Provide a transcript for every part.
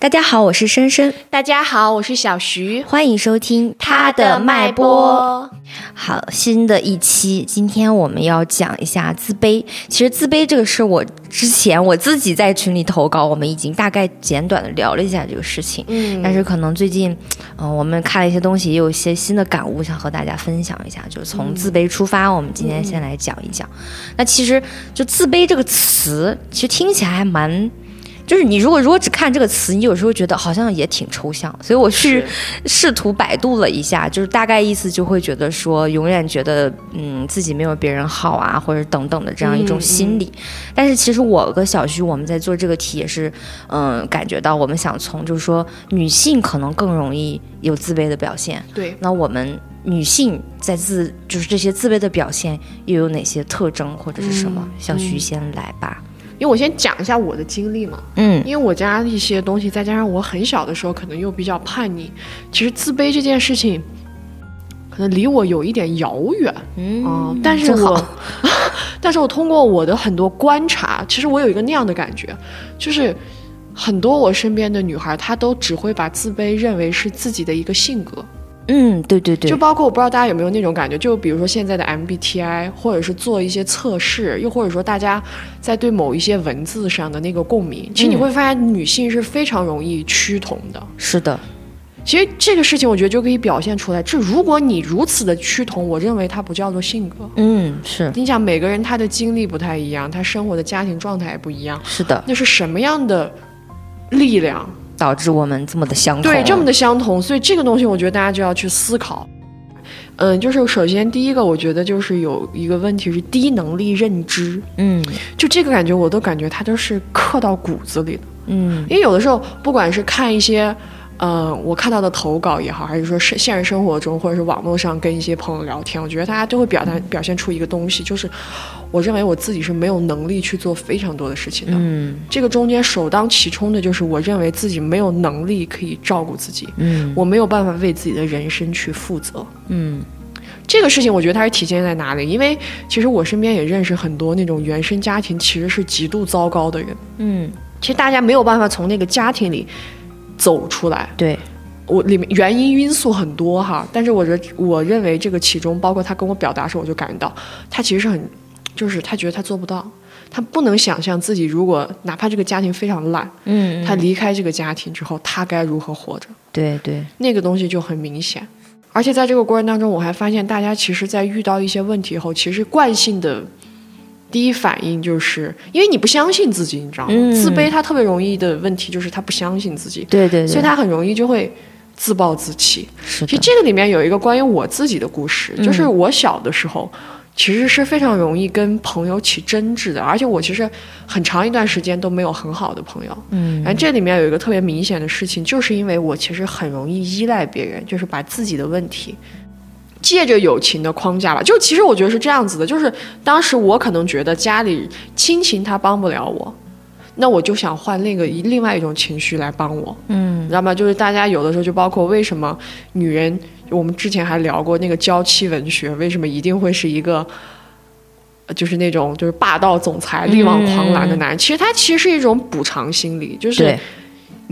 大家好，我是深深。大家好，我是小徐。欢迎收听他的脉搏。好，新的一期，今天我们要讲一下自卑。其实自卑这个事，我之前我自己在群里投稿，我们已经大概简短的聊了一下这个事情。嗯，但是可能最近，嗯，我们看了一些东西，也有一些新的感悟，想和大家分享一下。就是从自卑出发，我们今天先来讲一讲。那其实就自卑这个词，其实听起来还蛮。就是你如果如果只看这个词，你有时候觉得好像也挺抽象，所以我去试图百度了一下，就是大概意思就会觉得说，永远觉得嗯自己没有别人好啊，或者等等的这样一种心理。但是其实我和小徐我们在做这个题也是，嗯，感觉到我们想从就是说女性可能更容易有自卑的表现。对，那我们女性在自就是这些自卑的表现又有哪些特征或者是什么？小徐先来吧。因为我先讲一下我的经历嘛，嗯，因为我家一些东西，再加上我很小的时候可能又比较叛逆，其实自卑这件事情，可能离我有一点遥远，嗯，但是我，但是我通过我的很多观察，其实我有一个那样的感觉，就是很多我身边的女孩，她都只会把自卑认为是自己的一个性格。嗯，对对对，就包括我不知道大家有没有那种感觉，就比如说现在的 MBTI，或者是做一些测试，又或者说大家在对某一些文字上的那个共鸣，其实你会发现女性是非常容易趋同的。是的，其实这个事情我觉得就可以表现出来。这如果你如此的趋同，我认为它不叫做性格。嗯，是。你想每个人他的经历不太一样，他生活的家庭状态也不一样。是的，那是什么样的力量？导致我们这么的相同，对，这么的相同，所以这个东西我觉得大家就要去思考。嗯，就是首先第一个，我觉得就是有一个问题是低能力认知。嗯，就这个感觉，我都感觉它都是刻到骨子里的。嗯，因为有的时候，不管是看一些。嗯，我看到的投稿也好，还是说是现实生活中，或者是网络上跟一些朋友聊天，我觉得大家都会表达表现出一个东西，就是我认为我自己是没有能力去做非常多的事情的。嗯，这个中间首当其冲的就是我认为自己没有能力可以照顾自己。嗯，我没有办法为自己的人生去负责。嗯，这个事情我觉得它是体现在哪里？因为其实我身边也认识很多那种原生家庭其实是极度糟糕的人。嗯，其实大家没有办法从那个家庭里。走出来，对。我里面原因因素很多哈，但是我觉得我认为这个其中，包括他跟我表达时，我就感觉到他其实是很，就是他觉得他做不到，他不能想象自己如果哪怕这个家庭非常烂，嗯，他离开这个家庭之后，他该如何活着？对对，那个东西就很明显，而且在这个过程当中，我还发现大家其实，在遇到一些问题后，其实惯性的。第一反应就是因为你不相信自己，你知道吗？自卑他特别容易的问题就是他不相信自己，对对，所以他很容易就会自暴自弃。其实这个里面有一个关于我自己的故事，就是我小的时候其实是非常容易跟朋友起争执的，而且我其实很长一段时间都没有很好的朋友。嗯，然后这里面有一个特别明显的事情，就是因为我其实很容易依赖别人，就是把自己的问题。借着友情的框架吧，就其实我觉得是这样子的，就是当时我可能觉得家里亲情他帮不了我，那我就想换另一个另外一种情绪来帮我，嗯，你知道吗？就是大家有的时候就包括为什么女人，我们之前还聊过那个娇妻文学，为什么一定会是一个，就是那种就是霸道总裁、力挽狂澜的男人？其实他其实是一种补偿心理，就是。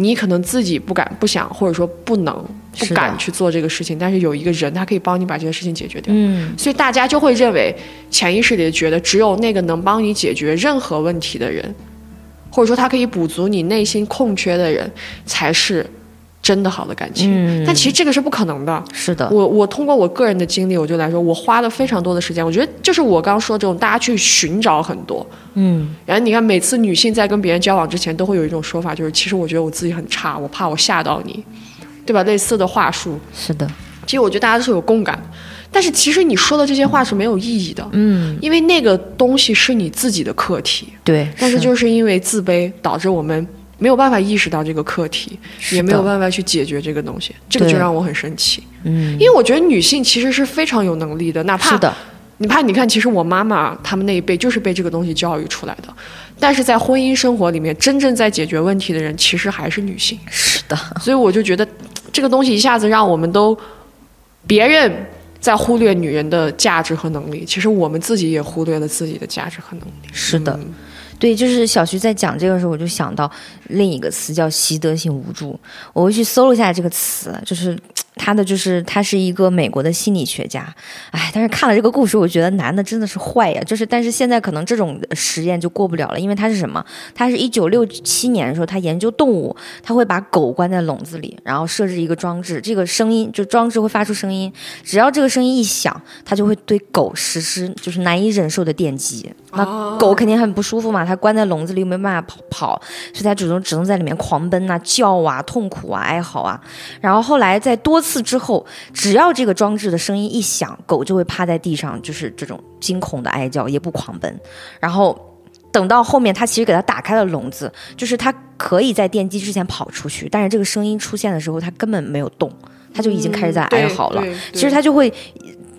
你可能自己不敢、不想，或者说不能、不敢去做这个事情，但是有一个人，他可以帮你把这件事情解决掉。嗯，所以大家就会认为，潜意识里觉得，只有那个能帮你解决任何问题的人，或者说他可以补足你内心空缺的人，才是。真的好的感情，但其实这个是不可能的。是的，我我通过我个人的经历，我就来说，我花了非常多的时间。我觉得就是我刚刚说这种，大家去寻找很多，嗯。然后你看，每次女性在跟别人交往之前，都会有一种说法，就是其实我觉得我自己很差，我怕我吓到你，对吧？类似的话术。是的，其实我觉得大家都是有共感，但是其实你说的这些话是没有意义的，嗯，因为那个东西是你自己的课题。对，但是就是因为自卑，导致我们。没有办法意识到这个课题，也没有办法去解决这个东西，这个就让我很生气。嗯，因为我觉得女性其实是非常有能力的，哪怕你怕你看，其实我妈妈他们那一辈就是被这个东西教育出来的，但是在婚姻生活里面，真正在解决问题的人其实还是女性。是的，所以我就觉得这个东西一下子让我们都别人在忽略女人的价值和能力，其实我们自己也忽略了自己的价值和能力。是的。对，就是小徐在讲这个时候，我就想到另一个词叫习得性无助。我会去搜了一下这个词，就是他的，就是他是一个美国的心理学家。哎，但是看了这个故事，我觉得男的真的是坏呀。就是，但是现在可能这种实验就过不了了，因为他是什么？他是一九六七年的时候，他研究动物，他会把狗关在笼子里，然后设置一个装置，这个声音就装置会发出声音，只要这个声音一响，他就会对狗实施就是难以忍受的电击。那狗肯定很不舒服嘛。它关在笼子里又，没办法跑跑，所以它只能只能在里面狂奔啊、叫啊、痛苦啊、哀嚎啊。然后后来在多次之后，只要这个装置的声音一响，狗就会趴在地上，就是这种惊恐的哀叫，也不狂奔。然后等到后面，他其实给它打开了笼子，就是它可以在电击之前跑出去，但是这个声音出现的时候，它根本没有动，它就已经开始在哀嚎了。其实它就会。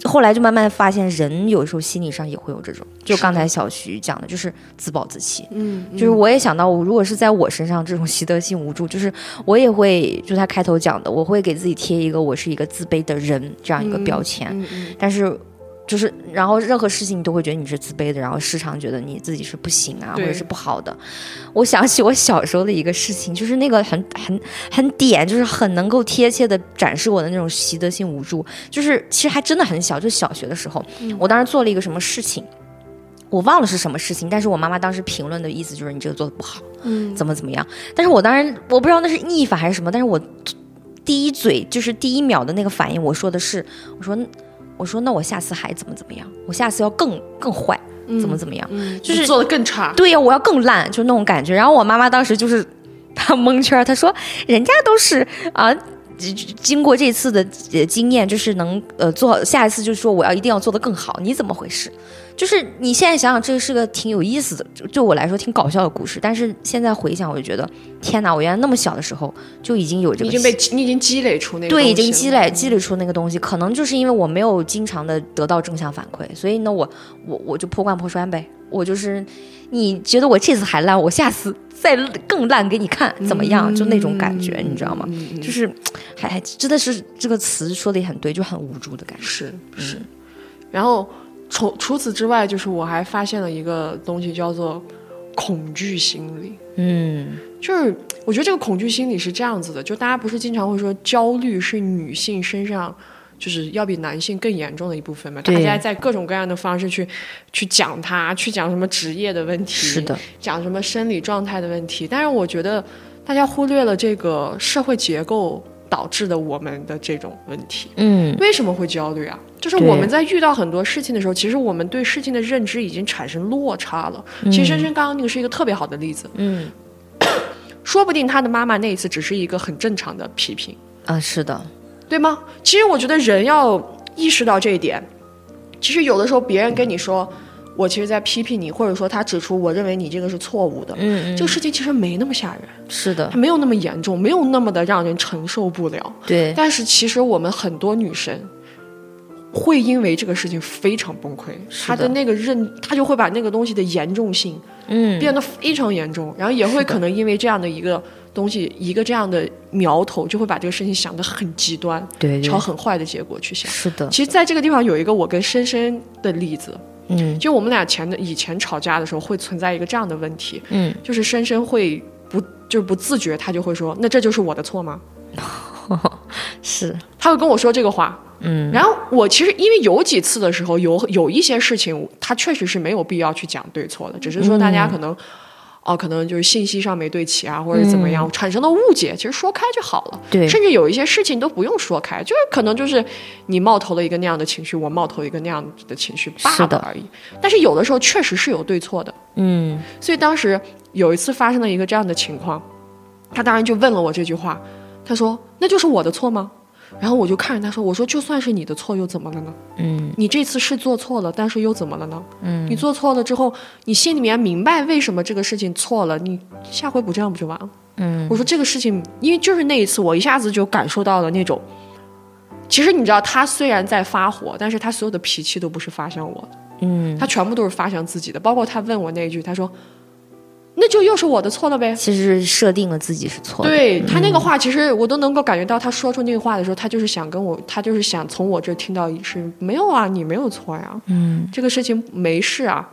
后来就慢慢发现，人有时候心理上也会有这种，就刚才小徐讲的，就是自暴自弃。嗯，就是我也想到，我如果是在我身上这种习得性无助，就是我也会，就他开头讲的，我会给自己贴一个我是一个自卑的人这样一个标签。嗯嗯，但是。就是，然后任何事情你都会觉得你是自卑的，然后时常觉得你自己是不行啊，或者是不好的。我想起我小时候的一个事情，就是那个很很很点，就是很能够贴切的展示我的那种习得性无助。就是其实还真的很小，就小学的时候，我当时做了一个什么事情，我忘了是什么事情，但是我妈妈当时评论的意思就是你这个做的不好，嗯，怎么怎么样。但是我当然我不知道那是逆反还是什么，但是我第一嘴就是第一秒的那个反应，我说的是，我说。我说那我下次还怎么怎么样？我下次要更更坏，怎么怎么样？就是做的更差。对呀，我要更烂，就那种感觉。然后我妈妈当时就是 她蒙圈，她说人家都是啊，经过这次的经验，就是能呃做下一次，就是说我要一定要做的更好。你怎么回事？就是你现在想想，这个是个挺有意思的，就对我来说挺搞笑的故事。但是现在回想，我就觉得，天哪！我原来那么小的时候就已经有这个，已经被你已经积累出那个对，已经积累积累出那个东西。可能就是因为我没有经常的得到正向反馈，所以呢，我我我就破罐破摔呗。我就是你觉得我这次还烂，我下次再更烂给你看，怎么样？就那种感觉，你知道吗？就是还还真的是这个词说的也很对，就很无助的感觉。是是，然后。除除此之外，就是我还发现了一个东西，叫做恐惧心理。嗯，就是我觉得这个恐惧心理是这样子的，就大家不是经常会说焦虑是女性身上就是要比男性更严重的一部分嘛？大家在各种各样的方式去去讲它，去讲什么职业的问题，是的，讲什么生理状态的问题。但是我觉得大家忽略了这个社会结构。导致的我们的这种问题，嗯，为什么会焦虑啊？就是我们在遇到很多事情的时候，其实我们对事情的认知已经产生落差了。其实深深刚刚那个是一个特别好的例子，嗯，说不定他的妈妈那一次只是一个很正常的批评啊，是的，对吗？其实我觉得人要意识到这一点，其实有的时候别人跟你说。我其实，在批评你，或者说他指出，我认为你这个是错误的。嗯，这个事情其实没那么吓人，是的，它没有那么严重，没有那么的让人承受不了。对，但是其实我们很多女生会因为这个事情非常崩溃，她的那个认，她就会把那个东西的严重性，嗯，变得非常严重，然后也会可能因为这样的一个东西，一个这样的苗头，就会把这个事情想得很极端，对，朝很坏的结果去想。是的，其实在这个地方有一个我跟深深的例子。嗯，就我们俩前的以前吵架的时候，会存在一个这样的问题，嗯，就是深深会不就是不自觉，他就会说，那这就是我的错吗？是，他会跟我说这个话，嗯，然后我其实因为有几次的时候，有有一些事情，他确实是没有必要去讲对错的，只是说大家可能。哦，可能就是信息上没对齐啊，或者怎么样产生的误解，其实说开就好了。对，甚至有一些事情都不用说开，就是可能就是你冒头了一个那样的情绪，我冒头一个那样的情绪罢了而已。但是有的时候确实是有对错的。嗯，所以当时有一次发生了一个这样的情况，他当然就问了我这句话，他说：“那就是我的错吗？”然后我就看着他说：“我说就算是你的错又怎么了呢？嗯，你这次是做错了，但是又怎么了呢？嗯，你做错了之后，你心里面明白为什么这个事情错了，你下回不这样不就完了？嗯，我说这个事情，因为就是那一次，我一下子就感受到了那种，其实你知道，他虽然在发火，但是他所有的脾气都不是发向我的，嗯，他全部都是发向自己的，包括他问我那一句，他说。那就又是我的错了呗。其实设定了自己是错的。对他那个话，其实我都能够感觉到，他说出那个话的时候，他就是想跟我，他就是想从我这听到是没有啊，你没有错呀。嗯，这个事情没事啊。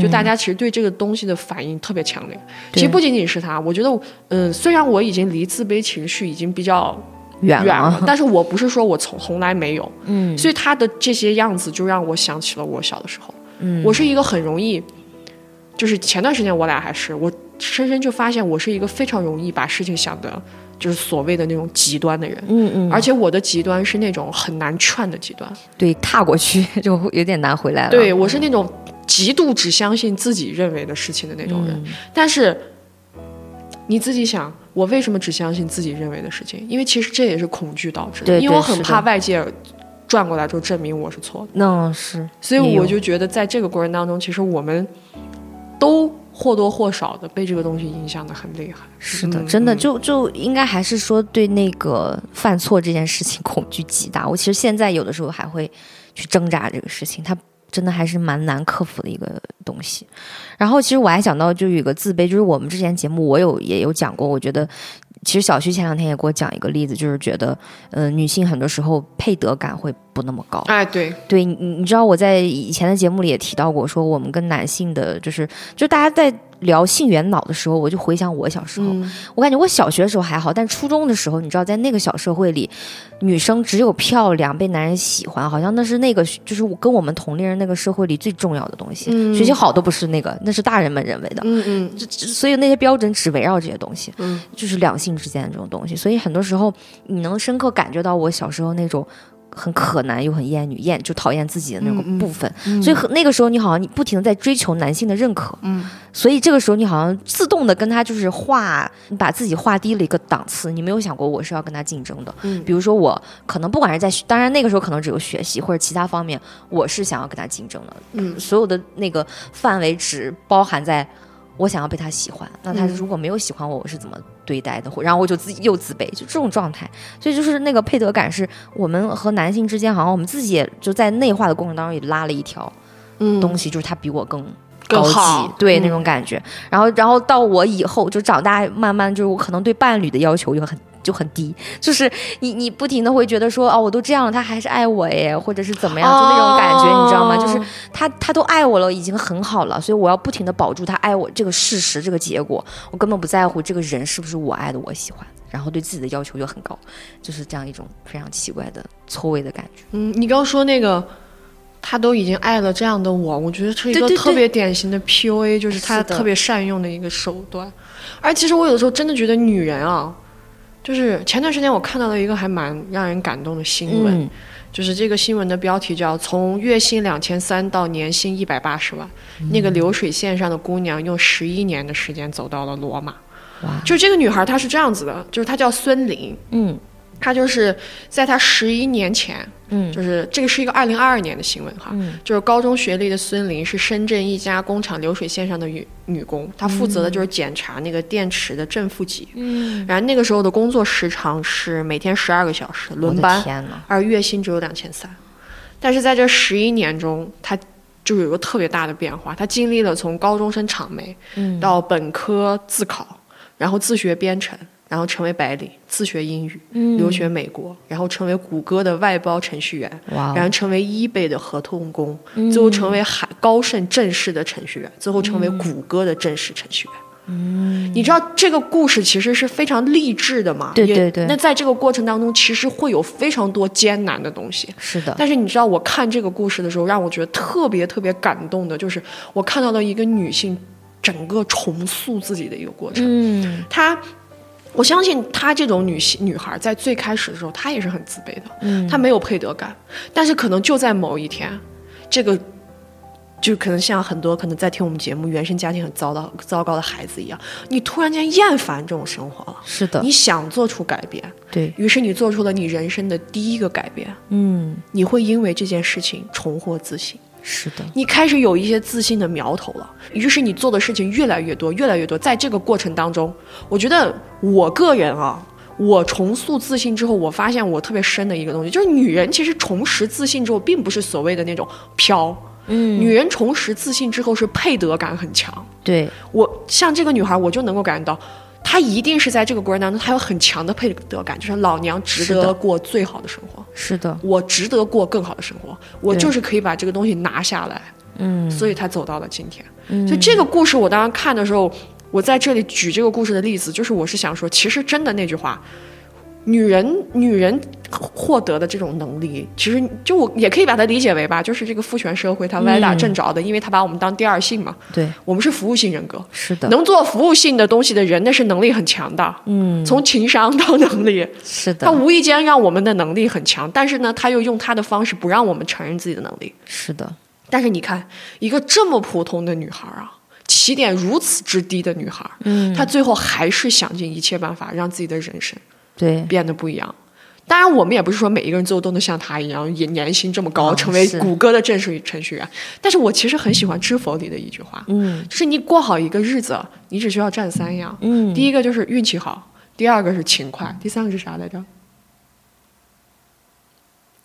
就大家其实对这个东西的反应特别强烈。其实不仅仅是他，我觉得，嗯，虽然我已经离自卑情绪已经比较远了，但是我不是说我从从来没有，嗯，所以他的这些样子就让我想起了我小的时候，嗯，我是一个很容易，就是前段时间我俩还是，我深深就发现我是一个非常容易把事情想的。就是所谓的那种极端的人，嗯嗯，而且我的极端是那种很难劝的极端，对，踏过去 就有点难回来了。对我是那种极度只相信自己认为的事情的那种人。但是你自己想，我为什么只相信自己认为的事情？因为其实这也是恐惧导致的，因为我很怕外界转过来之后证明我是错的。那是，所以我就觉得在这个过程当中，其实我们都。或多或少的被这个东西影响的很厉害，是的，真的就就应该还是说对那个犯错这件事情恐惧极大。我其实现在有的时候还会去挣扎这个事情，它真的还是蛮难克服的一个东西。然后其实我还想到就有一个自卑，就是我们之前节目我有也有讲过，我觉得其实小徐前两天也给我讲一个例子，就是觉得嗯女性很多时候配得感会不那么高。哎，对对，你你知道我在以前的节目里也提到过，说我们跟男性的就是就大家在。聊性缘脑的时候，我就回想我小时候，我感觉我小学的时候还好，但初中的时候，你知道，在那个小社会里，女生只有漂亮，被男人喜欢，好像那是那个就是我跟我们同龄人那个社会里最重要的东西。学习好都不是那个，那是大人们认为的。嗯嗯，所以那些标准只围绕这些东西，就是两性之间的这种东西。所以很多时候，你能深刻感觉到我小时候那种。很可男又很厌女，厌就讨厌自己的那个部分，所以那个时候你好像你不停的在追求男性的认可，嗯，所以这个时候你好像自动的跟他就是划，你把自己划低了一个档次，你没有想过我是要跟他竞争的，嗯，比如说我可能不管是在，当然那个时候可能只有学习或者其他方面，我是想要跟他竞争的，嗯，所有的那个范围只包含在。我想要被他喜欢，那他如果没有喜欢我，我是怎么对待的？然后我就自己又自卑，就这种状态。所以就是那个配得感，是我们和男性之间，好像我们自己也就在内化的过程当中也拉了一条东西，就是他比我更高级，对那种感觉。然后，然后到我以后就长大，慢慢就是我可能对伴侣的要求就很。就很低，就是你你不停的会觉得说哦，我都这样了，他还是爱我耶，或者是怎么样，就那种感觉，你知道吗？就是他他都爱我了，已经很好了，所以我要不停的保住他爱我这个事实，这个结果，我根本不在乎这个人是不是我爱的，我喜欢，然后对自己的要求就很高，就是这样一种非常奇怪的错位的感觉。嗯，你刚说那个他都已经爱了这样的我，我觉得是一个特别典型的 PUA，就是他特别善用的一个手段。而其实我有的时候真的觉得女人啊。就是前段时间我看到了一个还蛮让人感动的新闻，就是这个新闻的标题叫“从月薪两千三到年薪一百八十万”，那个流水线上的姑娘用十一年的时间走到了罗马。哇！就这个女孩她是这样子的，就是她叫孙玲。嗯。他就是在他十一年前，嗯，就是这个是一个二零二二年的新闻哈，嗯，就是高中学历的孙琳是深圳一家工厂流水线上的女女工，她负责的就是检查那个电池的正负极，嗯，然后那个时候的工作时长是每天十二个小时轮班，而月薪只有两千三，但是在这十一年中，他就有个特别大的变化，他经历了从高中生厂媒，嗯，到本科自考，然后自学编程。然后成为白领，自学英语，留学美国，然后成为谷歌的外包程序员，然后成为 eBay 的合同工，最后成为海高盛正式的程序员，最后成为谷歌的正式程序员。嗯，你知道这个故事其实是非常励志的嘛？对对对。那在这个过程当中，其实会有非常多艰难的东西。是的。但是你知道，我看这个故事的时候，让我觉得特别特别感动的，就是我看到了一个女性整个重塑自己的一个过程。嗯，她。我相信她这种女性女孩在最开始的时候，她也是很自卑的，嗯，她没有配得感，但是可能就在某一天，这个就可能像很多可能在听我们节目原生家庭很糟的糟糕的孩子一样，你突然间厌烦这种生活了，是的，你想做出改变，对。于是你做出了你人生的第一个改变，嗯，你会因为这件事情重获自信。是的，你开始有一些自信的苗头了，于是你做的事情越来越多，越来越多。在这个过程当中，我觉得我个人啊，我重塑自信之后，我发现我特别深的一个东西，就是女人其实重拾自信之后，并不是所谓的那种飘，嗯，女人重拾自信之后是配得感很强。对我像这个女孩，我就能够感觉到。她一定是在这个过程当中，她有很强的配得感，就是老娘值得过最好的生活。是的，我值得过更好的生活，我就是可以把这个东西拿下来。嗯，所以他走到了今天。嗯，就这个故事，我当时看的时候，我在这里举这个故事的例子，就是我是想说，其实真的那句话。女人，女人获得的这种能力，其实就我也可以把它理解为吧，就是这个父权社会它歪打正着的，因为它把我们当第二性嘛。对，我们是服务性人格。是的。能做服务性的东西的人，那是能力很强的。嗯。从情商到能力。是的。他无意间让我们的能力很强，但是呢，他又用他的方式不让我们承认自己的能力。是的。但是你看，一个这么普通的女孩啊，起点如此之低的女孩，嗯，她最后还是想尽一切办法让自己的人生对变得不一样。当然，我们也不是说每一个人最后都能像他一样，也年薪这么高，成为谷歌的正式程序员。但是我其实很喜欢《知否》里的一句话，嗯，就是你过好一个日子，你只需要占三样，嗯，第一个就是运气好，第二个是勤快，第三个是啥来着？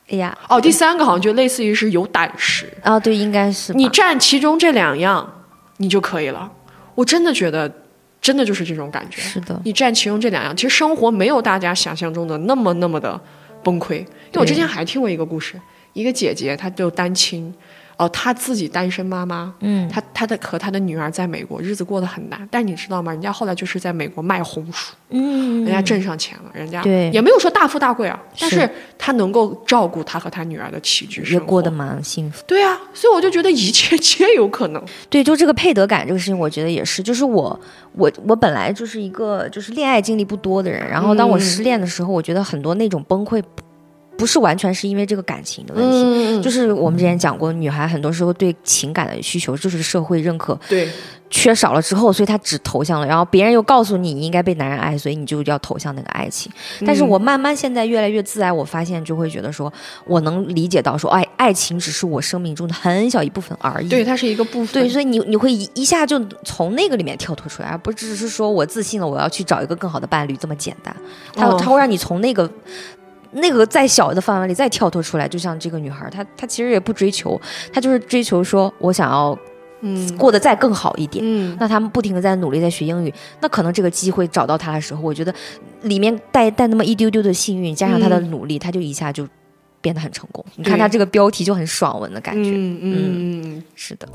哎呀，哦，第三个好像就类似于是有胆识啊，对，应该是你占其中这两样，你就可以了。我真的觉得。真的就是这种感觉，是的。你占其中这两样，其实生活没有大家想象中的那么那么的崩溃。因为我之前还听过一个故事，一个姐姐她就单亲。哦，她自己单身妈妈，嗯，她她的和她的女儿在美国日子过得很难，但你知道吗？人家后来就是在美国卖红薯，嗯，人家挣上钱了，人家对也没有说大富大贵啊，但是她能够照顾她和她女儿的起居生活，也过得蛮幸福。对啊，所以我就觉得一切皆有可能。对，就这个配得感这个事情，我觉得也是，就是我我我本来就是一个就是恋爱经历不多的人，然后当我失恋的时候，我觉得很多那种崩溃。不是完全是因为这个感情的问题，就是我们之前讲过，女孩很多时候对情感的需求就是社会认可对。缺少了之后，所以她只投向了，然后别人又告诉你你应该被男人爱，所以你就要投向那个爱情。但是我慢慢现在越来越自爱，我发现就会觉得说，我能理解到说，爱爱情只是我生命中的很小一部分而已，对，它是一个部分，对，所以你你会一下就从那个里面跳脱出来，而不只是说我自信了，我要去找一个更好的伴侣这么简单，它它会让你从那个。那个再小的范围里再跳脱出来，就像这个女孩，她她其实也不追求，她就是追求说我想要，嗯，过得再更好一点。嗯，那他们不停的在努力在学英语，那可能这个机会找到她的时候，我觉得里面带带那么一丢丢的幸运，加上她的努力，她就一下就变得很成功。你看她这个标题就很爽文的感觉。嗯嗯，是的。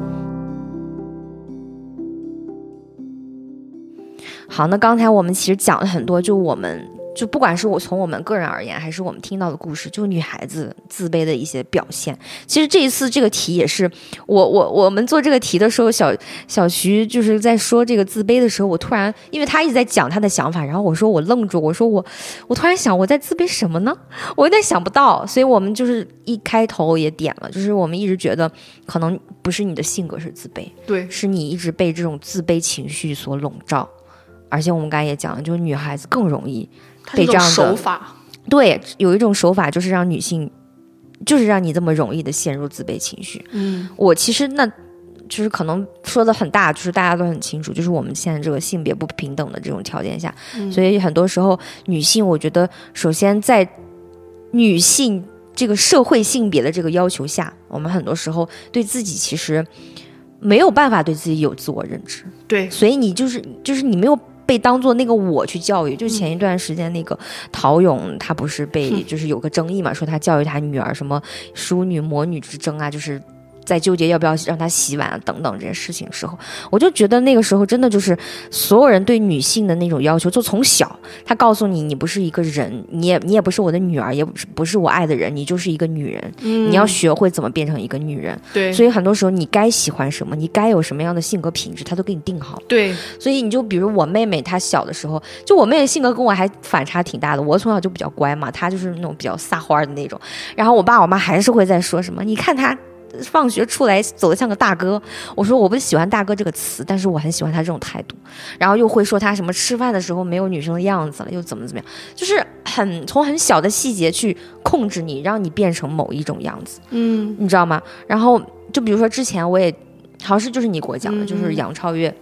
好，那刚才我们其实讲了很多，就我们。就不管是我从我们个人而言，还是我们听到的故事，就女孩子自卑的一些表现。其实这一次这个题也是我我我们做这个题的时候，小小徐就是在说这个自卑的时候，我突然因为他一直在讲他的想法，然后我说我愣住，我说我我突然想我在自卑什么呢？我有点想不到，所以我们就是一开头也点了，就是我们一直觉得可能不是你的性格是自卑，对，是你一直被这种自卑情绪所笼罩，而且我们刚才也讲了，就是女孩子更容易。被这样的手法，对，有一种手法就是让女性，就是让你这么容易的陷入自卑情绪。嗯，我其实那，就是可能说的很大，就是大家都很清楚，就是我们现在这个性别不平等的这种条件下，所以很多时候女性，我觉得首先在女性这个社会性别的这个要求下，我们很多时候对自己其实没有办法对自己有自我认知。对，所以你就是就是你没有。被当做那个我去教育，就前一段时间那个陶勇，他不是被就是有个争议嘛，说他教育他女儿什么淑女魔女之争啊，就是。在纠结要不要让她洗碗啊等等这些事情时候，我就觉得那个时候真的就是所有人对女性的那种要求，就从小他告诉你，你不是一个人，你也你也不是我的女儿，也不是不是我爱的人，你就是一个女人，你要学会怎么变成一个女人。对，所以很多时候你该喜欢什么，你该有什么样的性格品质，他都给你定好。对，所以你就比如我妹妹，她小的时候，就我妹妹性格跟我还反差挺大的，我从小就比较乖嘛，她就是那种比较撒欢的那种，然后我爸我妈还是会在说什么，你看她。放学出来走的像个大哥，我说我不喜欢大哥这个词，但是我很喜欢他这种态度。然后又会说他什么吃饭的时候没有女生的样子了，又怎么怎么样，就是很从很小的细节去控制你，让你变成某一种样子。嗯，你知道吗？然后就比如说之前我也好像是就是你给我讲的，就是杨超越，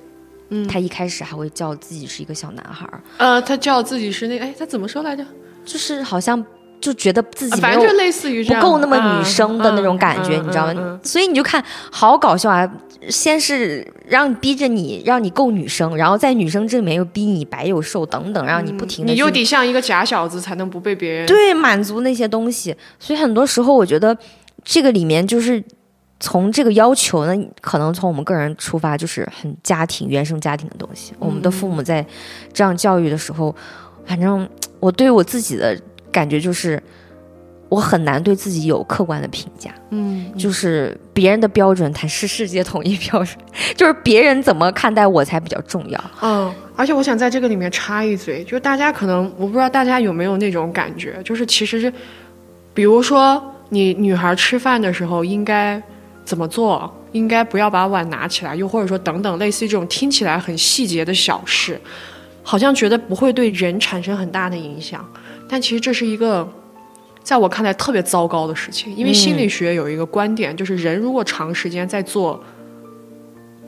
嗯，他一开始还会叫自己是一个小男孩儿。呃，他叫自己是那哎，他怎么说来着？就是好像。就觉得自己反正就类似于不够那么女生的那种感觉，你知道吗？所以你就看好搞笑啊！先是让逼着你，让你够女生，然后在女生这里面又逼你白又瘦等等，让你不停的。你又得像一个假小子，才能不被别人对满足那些东西。所以很多时候，我觉得这个里面就是从这个要求呢，可能从我们个人出发，就是很家庭原生家庭的东西。我们的父母在这样教育的时候，反正我对我自己的感觉就是，我很难对自己有客观的评价。嗯，就是别人的标准才是世界统一标准，就是别人怎么看待我才比较重要。嗯，而且我想在这个里面插一嘴，就是大家可能我不知道大家有没有那种感觉，就是其实是，比如说你女孩吃饭的时候应该。怎么做？应该不要把碗拿起来，又或者说等等，类似于这种听起来很细节的小事，好像觉得不会对人产生很大的影响，但其实这是一个在我看来特别糟糕的事情。因为心理学有一个观点，就是人如果长时间在做。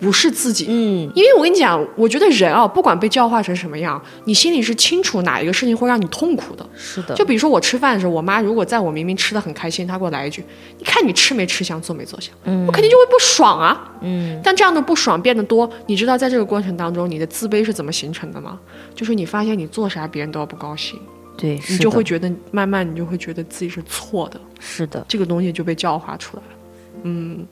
不是自己，嗯，因为我跟你讲，我觉得人啊，不管被教化成什么样，你心里是清楚哪一个事情会让你痛苦的。是的，就比如说我吃饭的时候，我妈如果在我明明吃的很开心，她给我来一句：“你看你吃没吃香，做没做香。”嗯，我肯定就会不爽啊。嗯，但这样的不爽变得多，你知道在这个过程当中，你的自卑是怎么形成的吗？就是你发现你做啥别人都要不高兴，对，你就会觉得慢慢你就会觉得自己是错的。是的，这个东西就被教化出来了。嗯。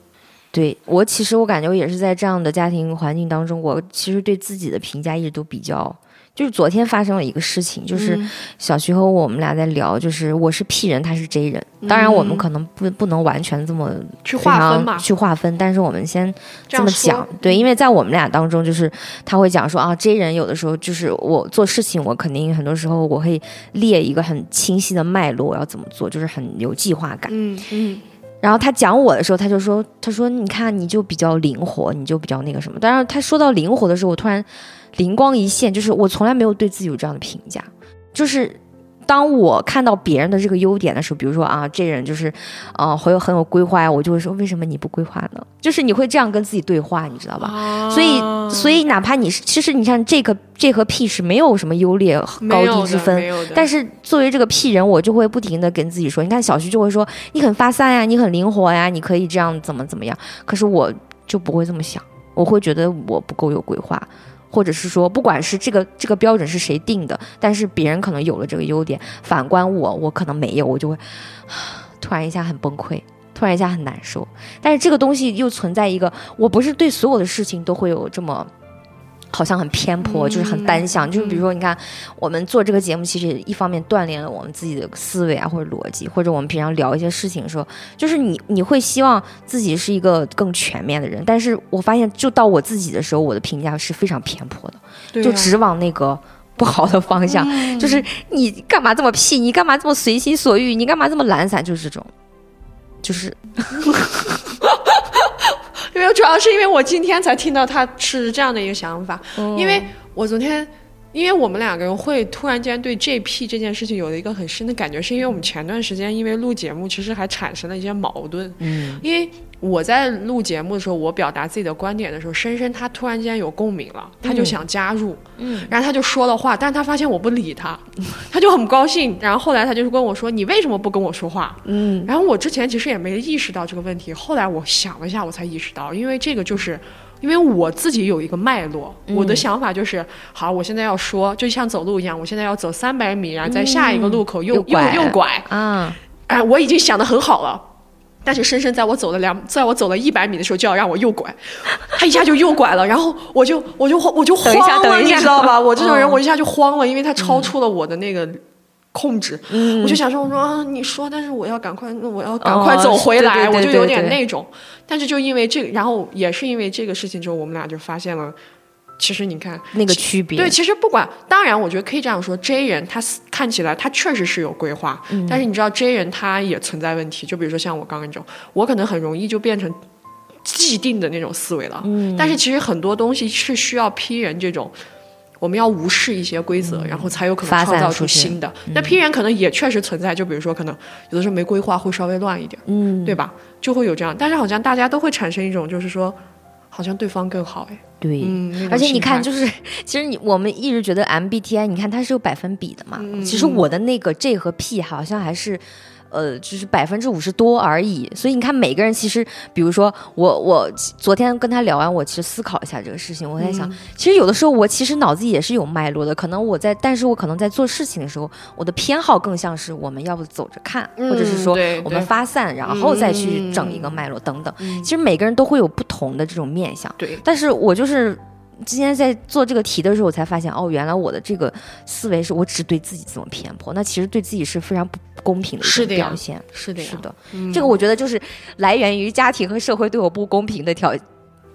对我其实我感觉我也是在这样的家庭环境当中，我其实对自己的评价一直都比较，就是昨天发生了一个事情，就是小徐和我们俩在聊，就是我是 P 人，他是 J 人，当然我们可能不不能完全这么去划分嘛，去划分，但是我们先这么讲，对，因为在我们俩当中，就是他会讲说啊，J 人有的时候就是我做事情，我肯定很多时候我会列一个很清晰的脉络，我要怎么做，就是很有计划感，嗯嗯。然后他讲我的时候，他就说：“他说你看，你就比较灵活，你就比较那个什么。”但是他说到灵活的时候，我突然灵光一现，就是我从来没有对自己有这样的评价，就是。当我看到别人的这个优点的时候，比如说啊，这人就是，呃，很有很有规划呀，我就会说，为什么你不规划呢？就是你会这样跟自己对话，你知道吧？所以，所以哪怕你是，其实你看这个这和 P 是没有什么优劣高低之分，但是作为这个 P 人，我就会不停的跟自己说，你看小徐就会说，你很发散呀，你很灵活呀，你可以这样怎么怎么样，可是我就不会这么想，我会觉得我不够有规划。或者是说，不管是这个这个标准是谁定的，但是别人可能有了这个优点，反观我，我可能没有，我就会突然一下很崩溃，突然一下很难受。但是这个东西又存在一个，我不是对所有的事情都会有这么。好像很偏颇，就是很单向。就是比如说，你看我们做这个节目，其实一方面锻炼了我们自己的思维啊，或者逻辑，或者我们平常聊一些事情的时候，就是你你会希望自己是一个更全面的人。但是我发现，就到我自己的时候，我的评价是非常偏颇的，就只往那个不好的方向。就是你干嘛这么屁？你干嘛这么随心所欲？你干嘛这么懒散？就是这种，就是。因为主要是因为我今天才听到他是这样的一个想法，因为我昨天，因为我们两个人会突然间对 JP 这件事情有了一个很深的感觉，是因为我们前段时间因为录节目，其实还产生了一些矛盾，嗯，因为。我在录节目的时候，我表达自己的观点的时候，深深他突然间有共鸣了，他就想加入，嗯，然后他就说了话，但是他发现我不理他，他就很不高兴，然后后来他就是跟我说：“你为什么不跟我说话？”嗯，然后我之前其实也没意识到这个问题，后来我想了一下，我才意识到，因为这个就是，因为我自己有一个脉络，我的想法就是，好，我现在要说，就像走路一样，我现在要走三百米，然后在下一个路口右右右拐，啊，哎，我已经想的很好了。但是深深在我走了两，在我走了一百米的时候就要让我右拐，他一下就右拐了，然后我就我就我就慌了，你知道吧？我这种人我一下就慌了，因为他超出了我的那个控制，我就想说我说啊你说，但是我要赶快，我要赶快走回来，我就有点那种。但是就因为这个，然后也是因为这个事情之后，我们俩就发现了。其实你看那个区别，对，其实不管，当然我觉得可以这样说，J 人他看起来他确实是有规划，但是你知道 J 人他也存在问题，就比如说像我刚刚那种，我可能很容易就变成既定的那种思维了，嗯，但是其实很多东西是需要 P 人这种，我们要无视一些规则，然后才有可能创造出新的。那 P 人可能也确实存在，就比如说可能有的时候没规划会稍微乱一点，嗯，对吧？就会有这样，但是好像大家都会产生一种就是说，好像对方更好，哎。对，嗯，而且你看，就是其实你我们一直觉得 MBTI，你看它是有百分比的嘛。嗯其实我的那个 J 和 P 好像还是。呃，就是百分之五十多而已，所以你看，每个人其实，比如说我，我昨天跟他聊完，我其实思考一下这个事情，我在想，嗯其实有的时候我其实脑子也是有脉络的，可能我在，但是我可能在做事情的时候，我的偏好更像是我们要不走着看，或者是说我们发散，然后再去整一个脉络等等。其实每个人都会有不同的这种面相，对，但是我就是今天在做这个题的时候，我才发现，哦，原来我的这个思维是我只对自己这么偏颇，那其实对自己是非常不公平的一种是的呀表现。是的呀，是的，这个我觉得就是来源于家庭和社会对我不公平的条。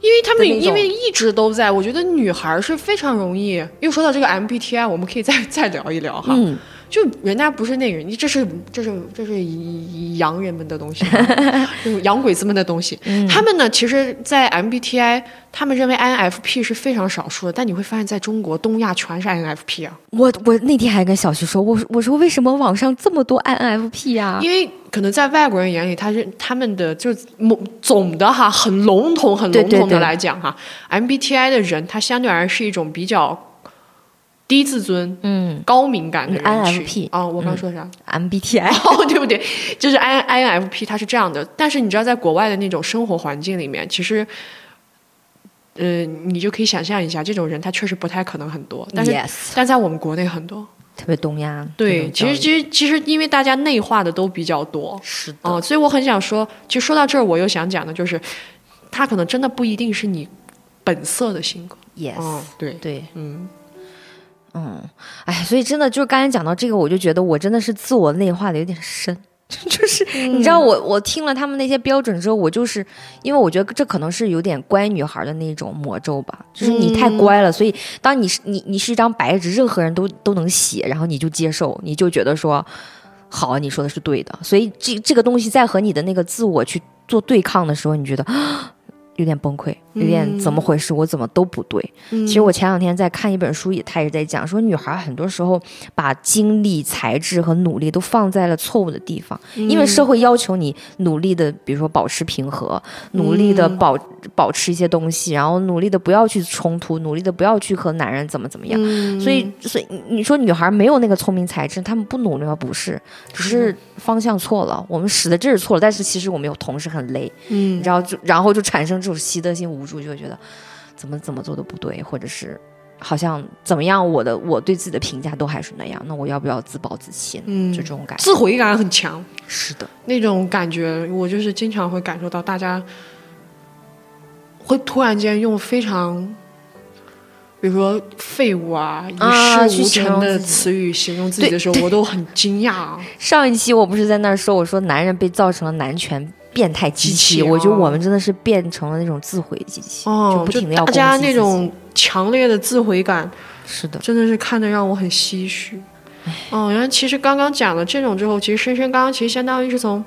因为他们因为一直都在，我觉得女孩儿是非常容易。又说到这个 MBTI，我们可以再再聊一聊哈。嗯，就人家不是那个人，这是这是这是洋人们的东西，就是洋鬼子们的东西。嗯他们呢，其实，在 MBTI，他们认为 INFP 是非常少数的，但你会发现在中国东亚全是 INFP 啊，我我那天还跟小徐说，我我说为什么网上这么多 INFP 啊？因为可能在外国人眼里，他是他们的就某总的哈，很笼统、很笼统的对对对来讲哈，MBTI 的人，他相对而言是一种比较低自尊、嗯高敏感的人群。INFP 啊、我刚说啥？，MBTI 哦，对不对？就是 I I N F P，它是这样的。但是你知道，在国外的那种生活环境里面，其实，呃，你就可以想象一下，这种人他确实不太可能很多。但是 yes，但在我们国内很多。特别东亚。对，其实实其实其实，因为大家内化的都比较多，是的，哦、所以我很想说，其实说到这儿，我又想讲的就是，他可能真的不一定是你本色的性格。yes，、嗯，对，对，嗯，嗯，哎，所以真的就是刚才讲到这个，我就觉得我真的是自我内化的有点深。就是你知道我我听了他们那些标准之后，我就是因为我觉得这可能是有点乖女孩的那种魔咒吧，就是你太乖了，所以当你是你你是一张白纸，任何人都都能写，然后你就接受，你就觉得说好，你说的是对的，所以这这个东西在和你的那个自我去做对抗的时候，你觉得啊 有点崩溃，有点怎么回事？我怎么都不对。其实我前两天在看一本书，也他也在讲说，女孩很多时候把精力、才智和努力都放在了错误的地方，因为社会要求你努力的，比如说保持平和，努力的保、保持一些东西，然后努力的不要去冲突，努力的不要去和男人怎么怎么样。所以，所以你说女孩没有那个聪明才智，她们不努力吗？不是，只是方向错了，我们使的劲儿错了，但是其实我们有同时很累，嗯，然后就然后就产生这种习得性无助，就会觉得怎么怎么做都不对，或者是好像怎么样，我的我对自己的评价都还是那样，那我要不要自暴自弃呢？嗯就这种感觉。自毁感很强。是的，那种感觉，我就是经常会感受到大家会突然间用非常，比如说废物啊、啊一事无成的词语形容自己的时候，我都很惊讶啊。上一期我不是在那儿说，我说男人被造成了男权变态机器，我觉得哦。我们真的是变成了那种自毁机器，哦，不停的要大家那种强烈的自毁感，是的，真的是看得让我很唏嘘。哦，然后其实刚刚讲了这种之后，其实深深刚刚其实相当于是从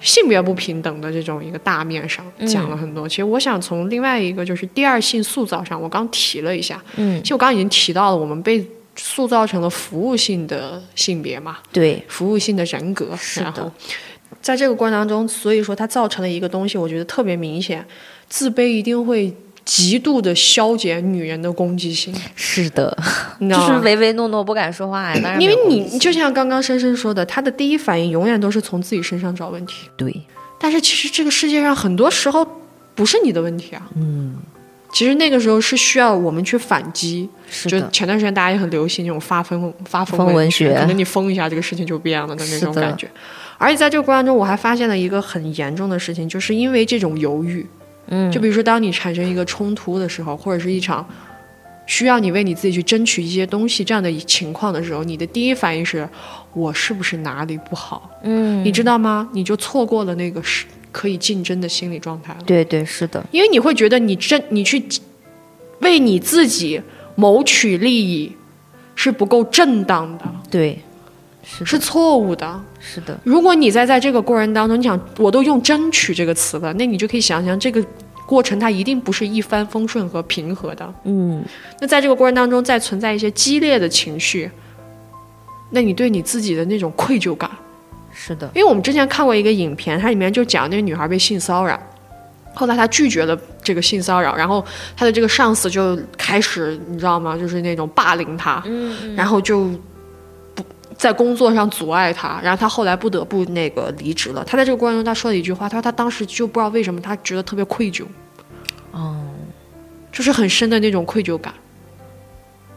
性别不平等的这种一个大面上嗯。讲了很多。其实我想从另外一个就是第二性塑造上，我刚提了一下，嗯。其，实我刚刚已经提到了，我们被塑造成了服务性的性别嘛，对，服务性的人格。然后在这个过程当中，所以说它造成了一个东西，我觉得特别明显，自卑一定会极度的消减女人的攻击性，是的？就是唯唯诺诺不敢说话呀，因为你就像刚刚深深说的，他的第一反应永远都是从自己身上找问题。对，但是其实这个世界上很多时候不是你的问题啊。嗯，其实那个时候是需要我们去反击。就前段时间大家也很流行那种发疯发疯疯文学，学可能你疯一下，这个事情就变了的那种感觉。而且在这个过程中，我还发现了一个很严重的事情，就是因为这种犹豫，嗯，就比如说当你产生一个冲突的时候，或者是一场需要你为你自己去争取一些东西这样的情况的时候，你的第一反应是我是不是哪里不好？嗯，你知道吗？你就错过了那个是可以竞争的心理状态了。对对是的，因为你会觉得你争你去为你自己谋取利益是不够正当的，对，是是错误的。是的，如果你在在这个过程当中，你想我都用“争取”这个词了，那你就可以想想这个过程它一定不是一帆风顺和平和的。嗯，那在这个过程当中，再存在一些激烈的情绪，那你对你自己的那种愧疚感，是的，因为我们之前看过一个影片，它里面就讲那个女孩被性骚扰，后来她拒绝了这个性骚扰，然后她的这个上司就开始，你知道吗？就是那种霸凌她，嗯然后就不在工作上阻碍他，然后他后来不得不那个离职了。他在这个过程中，他说了一句话，他说他当时就不知道为什么，他觉得特别愧疚，哦，就是很深的那种愧疚感。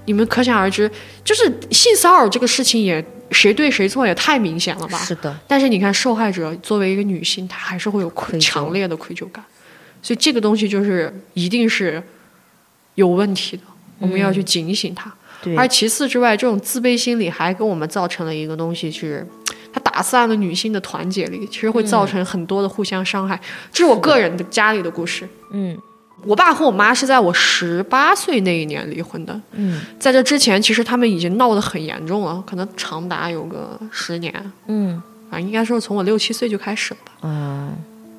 你们可想而知，就是性骚扰这个事情也谁对谁错也太明显了吧？是的，但是你看，受害者作为一个女性，她还是会有愧强烈的愧疚感，所以这个东西就是一定是有问题的，我们要去警醒她。对，而其次之外，这种自卑心理还给我们造成了一个东西是。它打散了女性的团结力，其实会造成很多的互相伤害。这是我个人的家里的故事。嗯我爸和我妈是在我十八岁那一年离婚的，嗯在这之前，其实他们已经闹得很严重了，可能长达有个十年，嗯啊，应该说从我六七岁就开始了吧。嗯